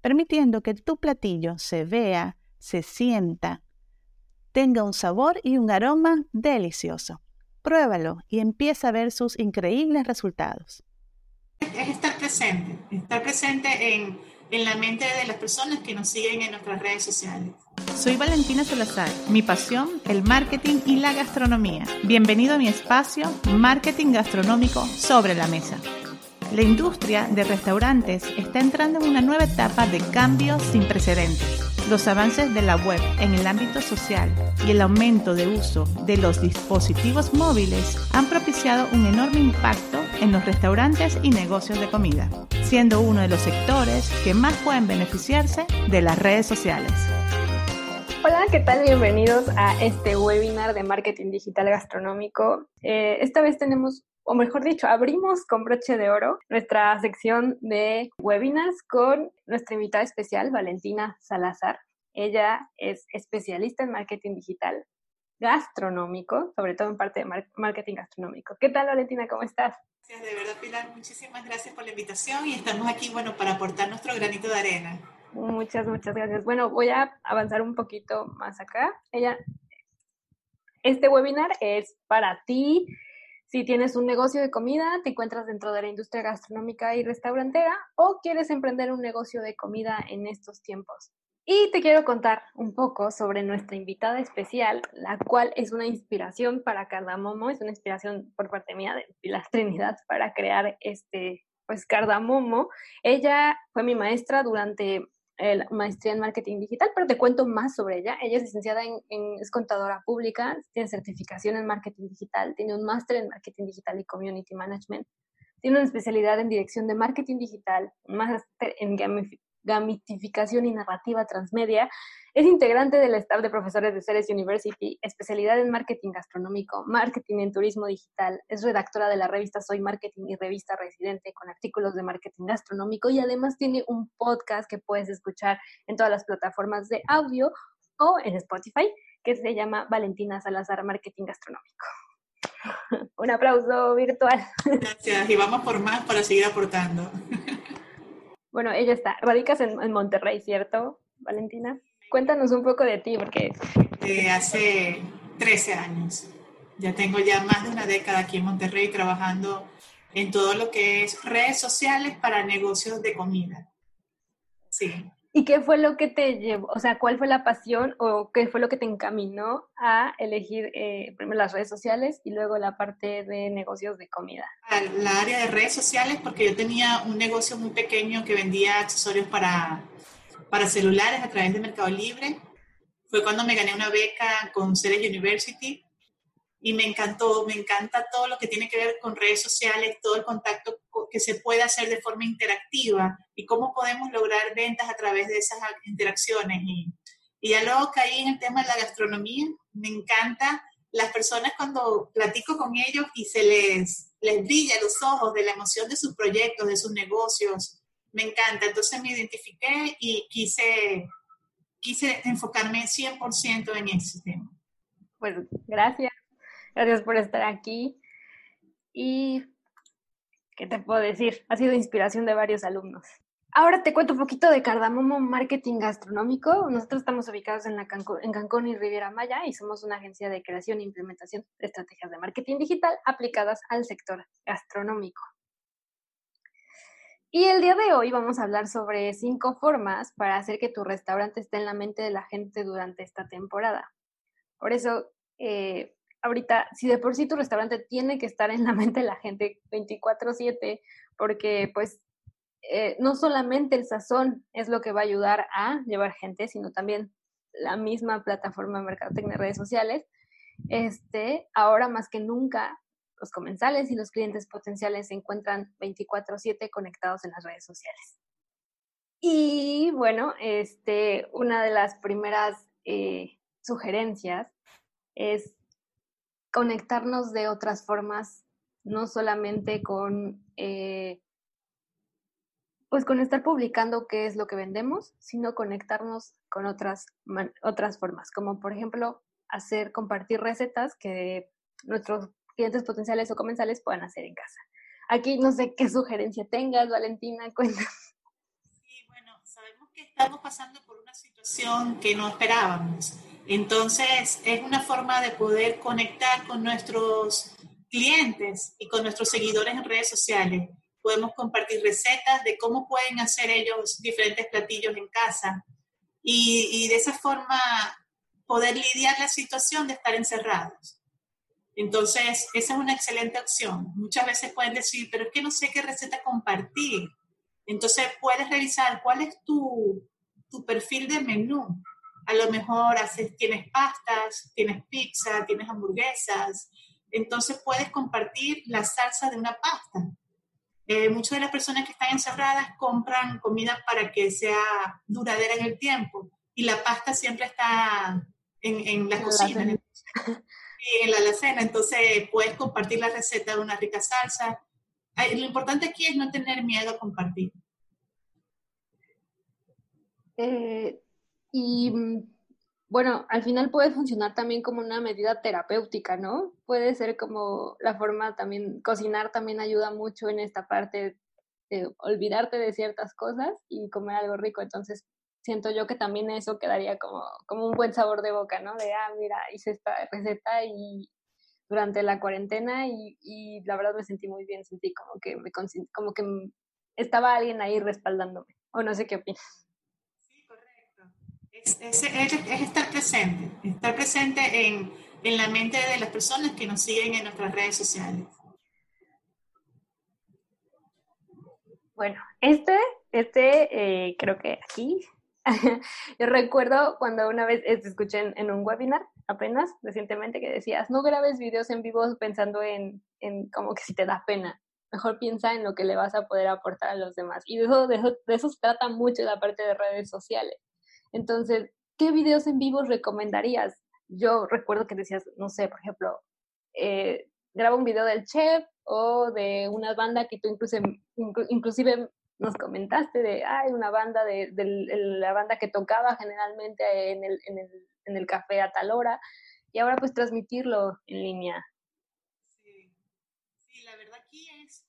permitiendo que tu platillo se vea, se sienta, tenga un sabor y un aroma delicioso. Pruébalo y empieza a ver sus increíbles resultados. Es estar presente, estar presente en, en la mente de las personas que nos siguen en nuestras redes sociales. Soy Valentina Salazar. Mi pasión, el marketing y la gastronomía. Bienvenido a mi espacio Marketing Gastronómico sobre la Mesa. La industria de restaurantes está entrando en una nueva etapa de cambios sin precedentes. Los avances de la web en el ámbito social y el aumento de uso de los dispositivos móviles han propiciado un enorme impacto en los restaurantes y negocios de comida, siendo uno de los sectores que más pueden beneficiarse de las redes sociales. Hola, ¿qué tal? Bienvenidos a este webinar de marketing digital gastronómico. Eh, esta vez tenemos, o mejor dicho, abrimos con broche de oro nuestra sección de webinars con nuestra invitada especial, Valentina Salazar. Ella es especialista en marketing digital gastronómico, sobre todo en parte de marketing gastronómico. ¿Qué tal, Valentina? ¿Cómo estás? Gracias, de verdad, Pilar. Muchísimas gracias por la invitación y estamos aquí, bueno, para aportar nuestro granito de arena. Muchas, muchas gracias. Bueno, voy a avanzar un poquito más acá. Ella, este webinar es para ti. Si tienes un negocio de comida, te encuentras dentro de la industria gastronómica y restaurantera o quieres emprender un negocio de comida en estos tiempos. Y te quiero contar un poco sobre nuestra invitada especial, la cual es una inspiración para Cardamomo, es una inspiración por parte mía de Pilar Trinidad para crear este, pues Cardamomo. Ella fue mi maestra durante la maestría en marketing digital, pero te cuento más sobre ella. Ella es licenciada en, es contadora pública, tiene certificación en marketing digital, tiene un máster en marketing digital y community management, tiene una especialidad en dirección de marketing digital, un máster en gamitificación y narrativa transmedia. Es integrante del staff de profesores de Ceres University, especialidad en marketing gastronómico, marketing en turismo digital. Es redactora de la revista Soy Marketing y revista Residente con artículos de marketing gastronómico y además tiene un podcast que puedes escuchar en todas las plataformas de audio o en Spotify que se llama Valentina Salazar Marketing Gastronómico. un aplauso virtual. Gracias y vamos por más para seguir aportando. Bueno, ella está, radicas en, Monterrey, ¿cierto, Valentina? Cuéntanos un poco de ti, porque... Hace 13 años. Ya tengo ya más de una década aquí en Monterrey trabajando en todo lo que es redes sociales para negocios de comida. Sí. ¿Y qué fue lo que te llevó, o sea, cuál fue la pasión o qué fue lo que te encaminó a elegir eh, primero las redes sociales y luego la parte de negocios de comida? La área de redes sociales porque yo tenía un negocio muy pequeño que vendía accesorios para, para celulares a través de Mercado Libre. Fue cuando me gané una beca con Ceres University y me encantó, me encanta todo lo que tiene que ver con redes sociales, todo el contacto que se puede hacer de forma interactiva y cómo podemos lograr ventas a través de esas interacciones. Y, y ya luego caí en el tema de la gastronomía, me encanta las personas cuando platico con ellos y se les, les brilla los ojos de la emoción de sus proyectos, de sus negocios, me encanta. Entonces me identifiqué y quise, quise enfocarme 100% en ese tema. Pues gracias. Gracias por estar aquí. Y, ¿qué te puedo decir? Ha sido inspiración de varios alumnos. Ahora te cuento un poquito de Cardamomo Marketing Gastronómico. Nosotros estamos ubicados en, la Cancún, y Riviera Maya y somos una agencia de creación e implementación de estrategias de marketing digital aplicadas al sector gastronómico. Y el día de hoy vamos a hablar sobre cinco formas para hacer que tu restaurante esté en la mente de la gente durante esta temporada. Por eso, eh, ahorita, si de por sí tu restaurante tiene que estar en la mente de la gente 24/7, porque pues eh, no solamente el sazón es lo que va a ayudar a llevar gente, sino también la misma plataforma de mercadotecnia de redes sociales, este, ahora más que nunca los comensales y los clientes potenciales se encuentran 24/7 conectados en las redes sociales. Y bueno, este, una de las primeras eh, sugerencias es conectarnos de otras formas, no solamente con, eh, pues con estar publicando qué es lo que vendemos, sino conectarnos con otras, otras formas, como por ejemplo hacer, compartir recetas que nuestros clientes potenciales o comensales puedan hacer en casa. Aquí no sé qué sugerencia tengas, Valentina, cuéntanos. Sí, bueno, sabemos que estamos pasando por una situación que no esperábamos. Entonces, es una forma de poder conectar con nuestros clientes y con nuestros seguidores en redes sociales. Podemos compartir recetas de cómo pueden hacer ellos diferentes platillos en casa y, y de esa forma poder lidiar la situación de estar encerrados. Entonces, esa es una excelente opción. Muchas veces pueden decir, pero es que no sé qué receta compartir. Entonces, puedes revisar cuál es tu, tu perfil de menú. A lo mejor haces, tienes pastas, tienes pizza, tienes hamburguesas. Entonces, puedes compartir la salsa de una pasta. Eh, muchas de las personas que están encerradas compran comida para que sea duradera en el tiempo y la pasta siempre está en, en la cocina. Entonces, en la alacena, entonces puedes compartir la receta de una rica salsa. Lo importante aquí es no tener miedo a compartir. Eh, y bueno, al final puede funcionar también como una medida terapéutica, ¿no? Puede ser como la forma también, cocinar también ayuda mucho en esta parte de olvidarte de ciertas cosas y comer algo rico. Entonces, siento yo que también eso quedaría como, como un buen sabor de boca, ¿no? De, ah, mira, hice esta receta y durante la cuarentena y, y la verdad me sentí muy bien, sentí como que me como que estaba alguien ahí respaldándome, o no sé qué opinas. Sí, correcto. Es, es, es estar presente, estar presente en, en la mente de las personas que nos siguen en nuestras redes sociales. Bueno, este, este eh, creo que aquí Yo recuerdo cuando una vez te escuché en, un webinar apenas recientemente que decías, no grabes videos en vivo pensando en, en, como que si te da pena, mejor piensa en lo que le vas a poder aportar a los demás. Y de eso, se trata mucho la parte de redes sociales. Entonces, ¿qué videos en vivo recomendarías? Yo recuerdo que decías, no sé, por ejemplo, eh, graba un video del chef o de una banda que tú inclusive, inclusive nos comentaste de, hay una banda de, la banda que tocaba generalmente en el, café a tal hora, y ahora pues transmitirlo en línea. Sí, la verdad aquí es,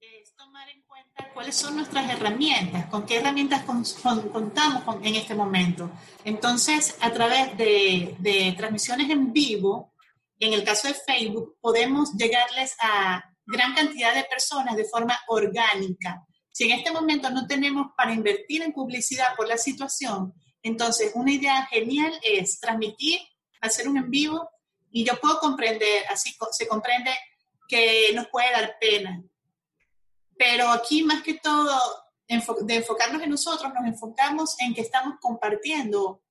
es, tomar en cuenta cuáles son nuestras herramientas, con qué herramientas contamos con, en este momento. Entonces, a través de transmisiones en vivo, en el caso de Facebook, podemos llegarles a gran cantidad de personas de forma orgánica si en este momento no tenemos para invertir en publicidad por la situación, entonces una idea genial es transmitir, hacer un en vivo y yo puedo comprender, así se comprende que nos puede dar pena. Pero aquí más que todo, de enfocarnos en nosotros, nos enfocamos en que estamos compartiendo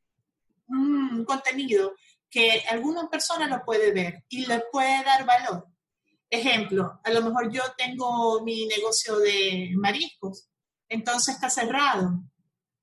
un contenido que alguna persona lo puede ver y le puede dar valor. Ejemplo, a lo mejor yo tengo mi negocio de mariscos, entonces está cerrado,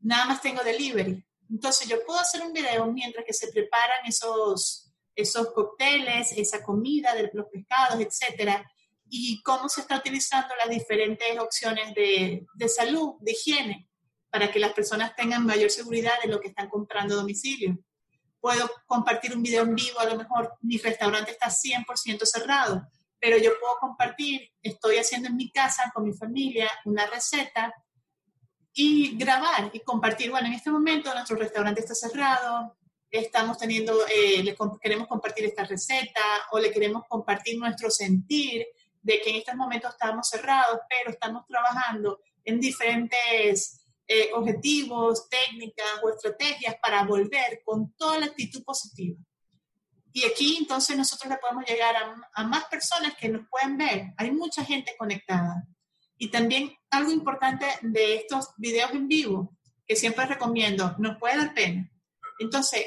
nada más tengo delivery. Entonces yo puedo hacer un video mientras que se preparan esos, esos cócteles, esa comida de los pescados, etcétera, y cómo se está utilizando las diferentes opciones de, de salud, de higiene, para que las personas tengan mayor seguridad de lo que están comprando a domicilio. Puedo compartir un video en vivo, a lo mejor mi restaurante está 100% cerrado, pero yo puedo compartir, estoy haciendo en mi casa con mi familia una receta y grabar y compartir, bueno, en este momento nuestro restaurante está cerrado, estamos teniendo, eh, le queremos compartir esta receta o le queremos compartir nuestro sentir de que en estos momentos estamos cerrados, pero estamos trabajando en diferentes eh, objetivos, técnicas o estrategias para volver con toda la actitud positiva. Y aquí entonces nosotros le podemos llegar a, más personas que nos pueden ver. Hay mucha gente conectada. Y también algo importante de estos videos en vivo, que siempre recomiendo, nos puede dar pena. Entonces,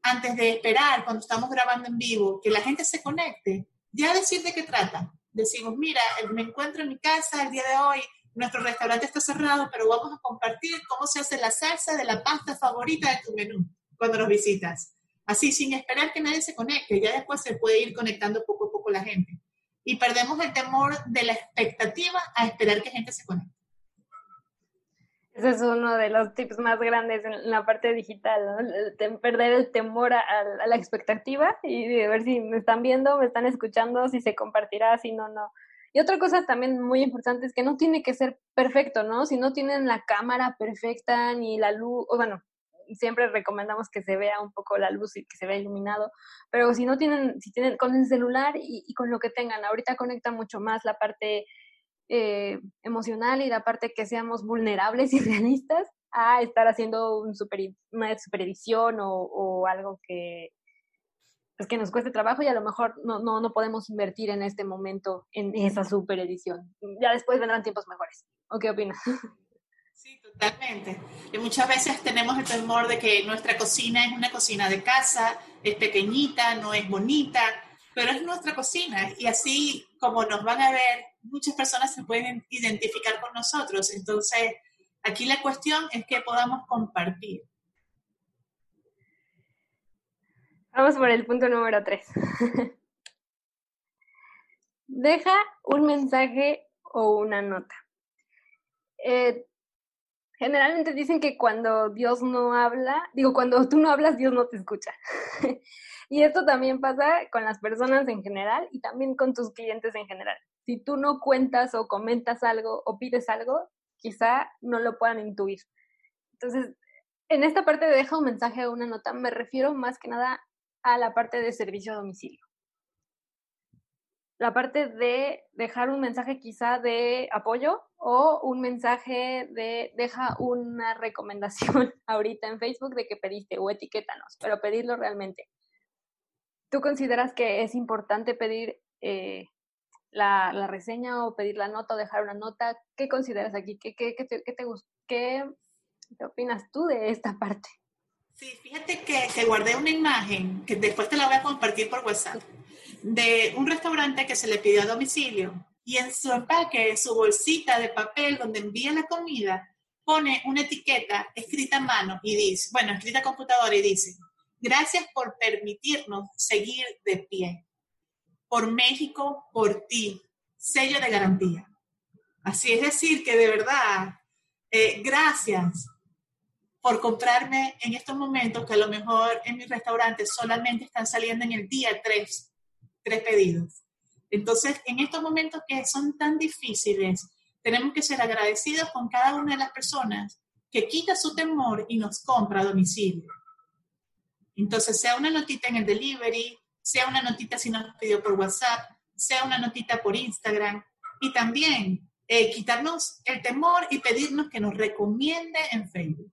antes de esperar, cuando estamos grabando en vivo, que la gente se conecte, ya decir de qué trata. Decimos, mira, me encuentro en mi casa el día de hoy, nuestro restaurante está cerrado, pero vamos a compartir cómo se hace la salsa de la pasta favorita de tu menú cuando nos visitas. Así, sin esperar que nadie se conecte, ya después se puede ir conectando poco a poco la gente. Y perdemos el temor de la expectativa a esperar que gente se conecte. Ese es uno de los tips más grandes en la parte digital, ¿no? perder el temor a, la expectativa y de ver si me están viendo, me están escuchando, si se compartirá, si no, no. Y otra cosa también muy importante es que no tiene que ser perfecto, ¿no? Si no tienen la cámara perfecta ni la luz, o bueno, siempre recomendamos que se vea un poco la luz y que se vea iluminado, pero si no tienen, si tienen con el celular y, con lo que tengan, ahorita conecta mucho más la parte eh, emocional y la parte que seamos vulnerables y realistas a estar haciendo un super, una superedición o, algo que, pues que nos cueste trabajo y a lo mejor no, no, no podemos invertir en este momento en esa superedición. Ya después vendrán tiempos mejores. ¿O qué opinas? Sí, totalmente. Y muchas veces tenemos el temor de que nuestra cocina es una cocina de casa, es pequeñita, no es bonita, pero es nuestra cocina y así como nos van a ver, muchas personas se pueden identificar con nosotros. Entonces, aquí la cuestión es que podamos compartir. Vamos por el punto número tres. Deja un mensaje o una nota. Eh, generalmente dicen que cuando Dios no habla, digo, cuando tú no hablas, Dios no te escucha. Y esto también pasa con las personas en general y también con tus clientes en general. Si tú no cuentas o comentas algo o pides algo, quizá no lo puedan intuir. Entonces, en esta parte de deja un mensaje o una nota, me refiero más que nada a la parte de servicio a domicilio. La parte de dejar un mensaje quizá de apoyo o un mensaje de deja una recomendación ahorita en Facebook de que pediste o etiquétanos, pero pedirlo realmente. ¿Tú consideras que es importante pedir eh, la, reseña o pedir la nota o dejar una nota? ¿Qué consideras aquí? ¿Qué, qué, qué, te, qué, qué, opinas tú de esta parte? Sí, fíjate que, que guardé una imagen que después te la voy a compartir por WhatsApp de un restaurante que se le pidió a domicilio y en su empaque, su bolsita de papel donde envía la comida, pone una etiqueta escrita a mano y dice, bueno, escrita a computadora y dice, Gracias por permitirnos seguir de pie. Por México, por ti. Sello de garantía. Así es decir, que de verdad, eh, gracias por comprarme en estos momentos que a lo mejor en mi restaurante solamente están saliendo en el día tres, tres pedidos. Entonces, en estos momentos que son tan difíciles, tenemos que ser agradecidos con cada una de las personas que quita su temor y nos compra a domicilio. Entonces, sea una notita en el delivery, sea una notita si nos pidió por WhatsApp, sea una notita por Instagram y también eh, quitarnos el temor y pedirnos que nos recomiende en Facebook.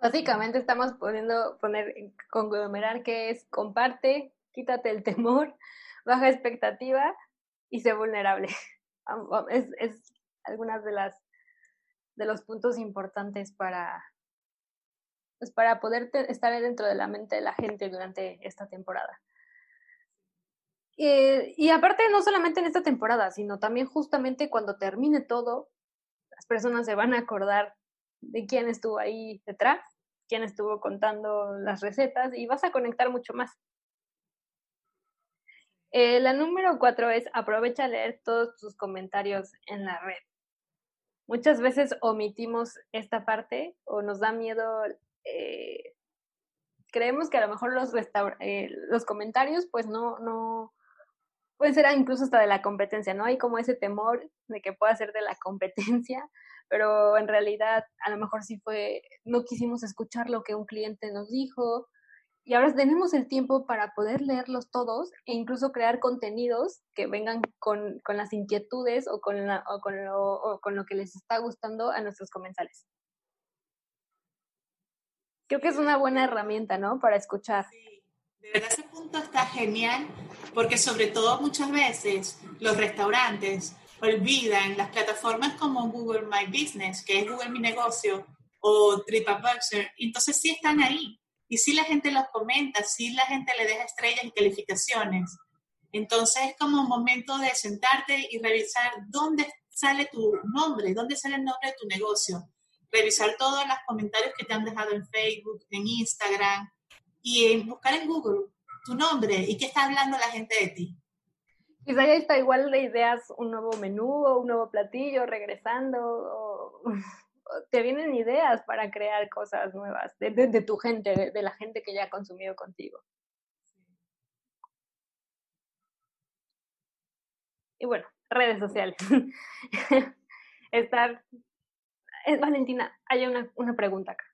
Básicamente estamos poniendo, poner, conglomerar que es comparte, quítate el temor, baja expectativa y sé vulnerable. Es, es algunas de las de los puntos importantes para, pues, para poder estar dentro de la mente de la gente durante esta temporada. Eh, y aparte, no solamente en esta temporada, sino también justamente cuando termine todo, las personas se van a acordar de quién estuvo ahí detrás, quién estuvo contando las recetas y vas a conectar mucho más. Eh, la número cuatro es aprovecha a leer todos tus comentarios en la red. Muchas veces omitimos esta parte o nos da miedo eh, creemos que a lo mejor los, eh, los comentarios pues no, no, pueden ser incluso hasta de la competencia, ¿no? Hay como ese temor de que pueda ser de la competencia, pero en realidad a lo mejor sí fue, no quisimos escuchar lo que un cliente nos dijo y ahora tenemos el tiempo para poder leerlos todos e incluso crear contenidos que vengan con, con las inquietudes o con, la, o con, lo, o con lo que les está gustando a nuestros comensales creo que es una buena herramienta, ¿no? Para escuchar. Sí, de verdad ese punto está genial, porque sobre todo muchas veces los restaurantes olvidan las plataformas como Google My Business, que es Google Mi Negocio, o TripAdvisor, entonces sí están ahí. Y sí la gente los comenta, sí la gente le deja estrellas y calificaciones. Entonces es como un momento de sentarte y revisar dónde sale tu nombre? ¿Dónde sale el nombre de tu negocio? Revisar todos los comentarios que te han dejado en Facebook, en Instagram y buscar en Google tu nombre y qué está hablando la gente de ti. Quizá ya está igual de ideas, un nuevo menú o un nuevo platillo regresando. te vienen ideas para crear cosas nuevas de, de tu gente, de, la gente que ya ha consumido contigo. Y bueno, redes sociales. Estar. Es, Valentina, hay una, una pregunta acá.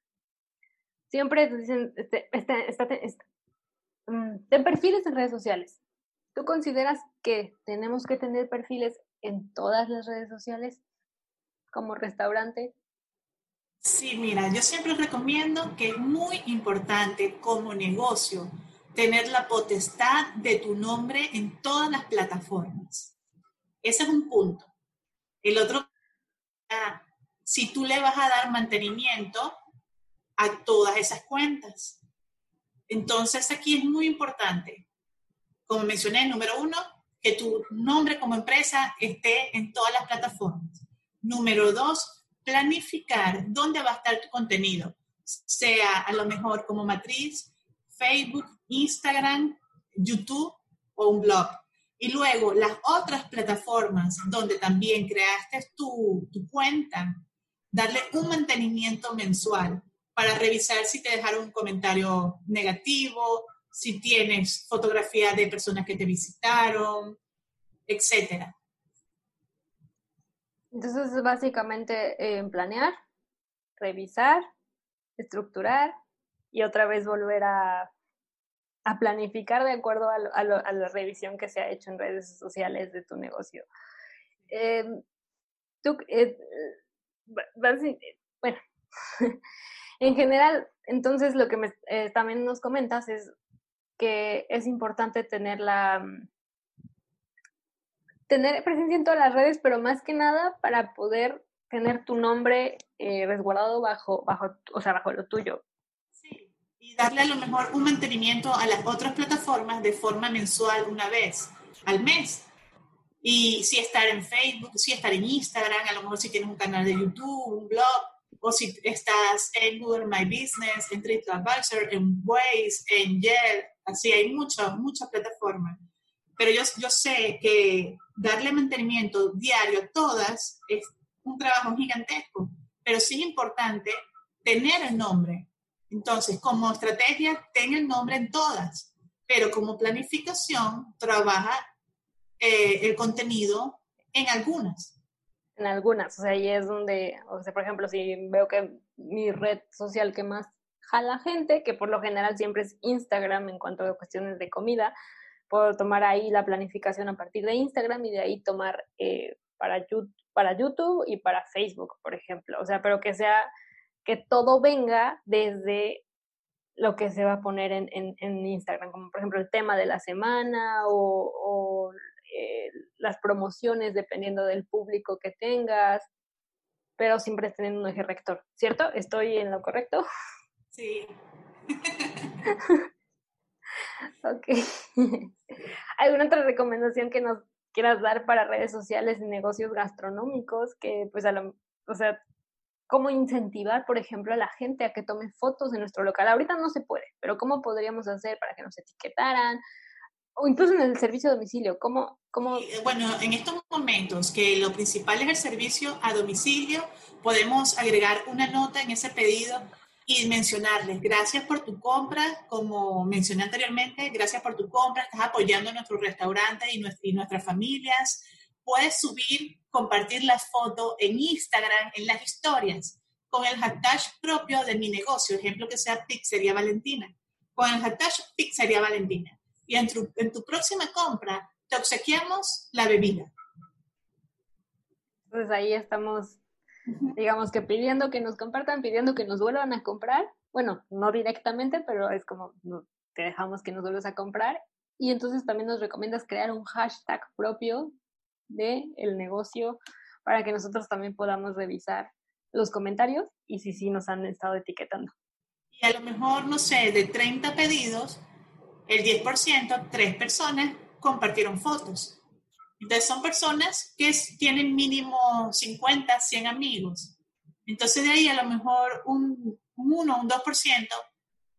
Siempre dicen, este, este, este, este mm, ten perfiles en redes sociales. ¿Tú consideras que tenemos que tener perfiles en todas las redes sociales como restaurante? Sí, mira, yo siempre recomiendo que es muy importante como negocio tener la potestad de tu nombre en todas las plataformas. Ese es un punto. El otro, si tú le vas a dar mantenimiento a todas esas cuentas. Entonces aquí es muy importante como mencioné, número uno, que tu nombre como empresa esté en todas las plataformas. Número dos, planificar dónde va a estar tu contenido, sea a lo mejor como matriz, Facebook, Instagram, YouTube o un blog. Y luego las otras plataformas donde también creaste tu, tu cuenta, darle un mantenimiento mensual para revisar si te dejaron un comentario negativo, si tienes fotografía de personas que te visitaron, etcétera. Entonces, es básicamente eh, planear, revisar, estructurar y otra vez volver a, a planificar de acuerdo a, a, la revisión que se ha hecho en redes sociales de tu negocio. Em, tú, eh, bueno, en general, entonces lo que me, eh, también nos comentas es que es importante tener la mm, tener presencia en todas las redes, pero más que nada para poder tener tu nombre eh, resguardado bajo, bajo, o sea, bajo lo tuyo. Sí, y darle a lo mejor un mantenimiento a las otras plataformas de forma mensual una vez al mes. Y si estar en Facebook, si estar en Instagram, a lo mejor si tienes un canal de YouTube, un blog, o si estás en Google My Business, en TripAdvisor, en Waze, en Yelp, así hay muchas, muchas plataformas. Pero yo, sé que darle mantenimiento diario a todas es un trabajo gigantesco, pero sí es importante tener el nombre. Entonces, como estrategia, ten el nombre en todas, pero como planificación, trabaja eh, el contenido en algunas en algunas, o sea, ahí es donde, o sea, por ejemplo, si veo que mi red social que más jala gente, que por lo general siempre es Instagram en cuanto a cuestiones de comida, puedo tomar ahí la planificación a partir de Instagram y de ahí tomar eh, para, YouTube, para YouTube y para Facebook, por ejemplo, o sea, pero que sea, que todo venga desde lo que se va a poner en, en, Instagram, como por ejemplo el tema de la semana o, o eh, las promociones dependiendo del público que tengas, pero siempre teniendo un eje rector, ¿cierto? ¿Estoy en lo correcto? Sí. ok. ¿Alguna otra recomendación que nos quieras dar para redes sociales y negocios gastronómicos? Que, pues, a lo, o sea, ¿cómo incentivar, por ejemplo, a la gente a que tome fotos de nuestro local? Ahorita no se puede, pero ¿cómo podríamos hacer para que nos etiquetaran? o incluso en el servicio a domicilio? ¿Cómo, cómo... Bueno, en estos momentos que lo principal es el servicio a domicilio, podemos agregar una nota en ese pedido y mencionarles, gracias por tu compra, como mencioné anteriormente, gracias por tu compra, estás apoyando nuestro restaurante y, y nuestras familias. Puedes subir, compartir la foto en Instagram, en las historias, con el hashtag propio de mi negocio, ejemplo que sea Pizzería Valentina, con el hashtag Pizzería Valentina y en tu, en tu próxima compra te obsequiamos la bebida. Entonces ahí estamos, digamos que pidiendo que nos compartan, pidiendo que nos vuelvan a comprar. Bueno, no directamente, pero es como te dejamos que nos vuelvas a comprar. Y entonces también nos recomiendas crear un hashtag propio de el negocio para que nosotros también podamos revisar los comentarios y si sí nos han estado etiquetando. Y a lo mejor, no sé, de 30 pedidos, el 10%, tres personas compartieron fotos. Entonces son personas que tienen mínimo 50, 100 amigos. Entonces de ahí a lo mejor un, un 1, un 2%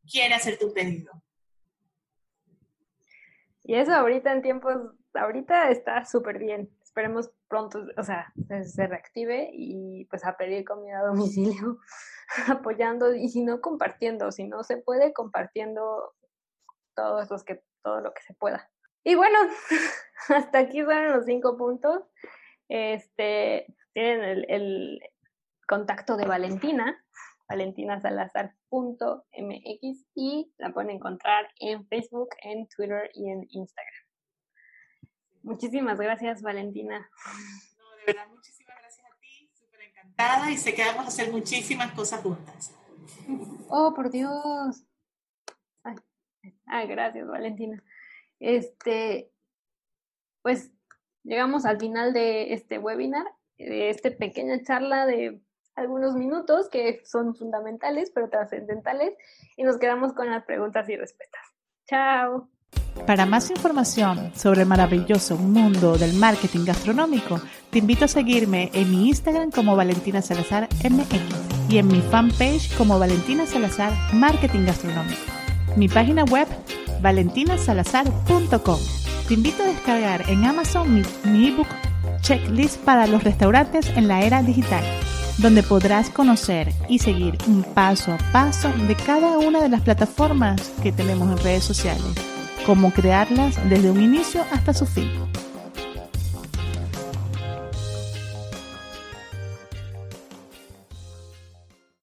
quiere hacerte un pedido. Y eso ahorita en tiempos, ahorita está súper bien. Esperemos pronto, o sea, se, reactive y pues a pedir comida a domicilio, apoyando y si no compartiendo, si no se puede compartiendo todos los que, todo lo que se pueda. Y bueno, hasta aquí fueron los cinco puntos. Este, tienen el, el contacto de Valentina, valentinasalazar.mx y la pueden encontrar en Facebook, en Twitter y en Instagram. Muchísimas gracias, Valentina. No, de verdad, muchísimas gracias a ti, súper encantada y sé que vamos a hacer muchísimas cosas juntas. Oh, por Dios. Ay, gracias, Valentina. Este, pues llegamos al final de este webinar, de esta pequeña charla de algunos minutos que son fundamentales pero trascendentales y nos quedamos con las preguntas y respuestas. Chao. Para más información sobre el maravilloso mundo del marketing gastronómico, te invito a seguirme en mi Instagram como Valentina Salazar MX y en mi fanpage como Valentina Salazar Marketing Gastronómico. Mi página web valentinasalazar.com. Te invito a descargar en Amazon mi, ebook Checklist para los restaurantes en la era digital donde podrás conocer y seguir un paso a paso de cada una de las plataformas que tenemos en redes sociales, cómo crearlas desde un inicio hasta su fin.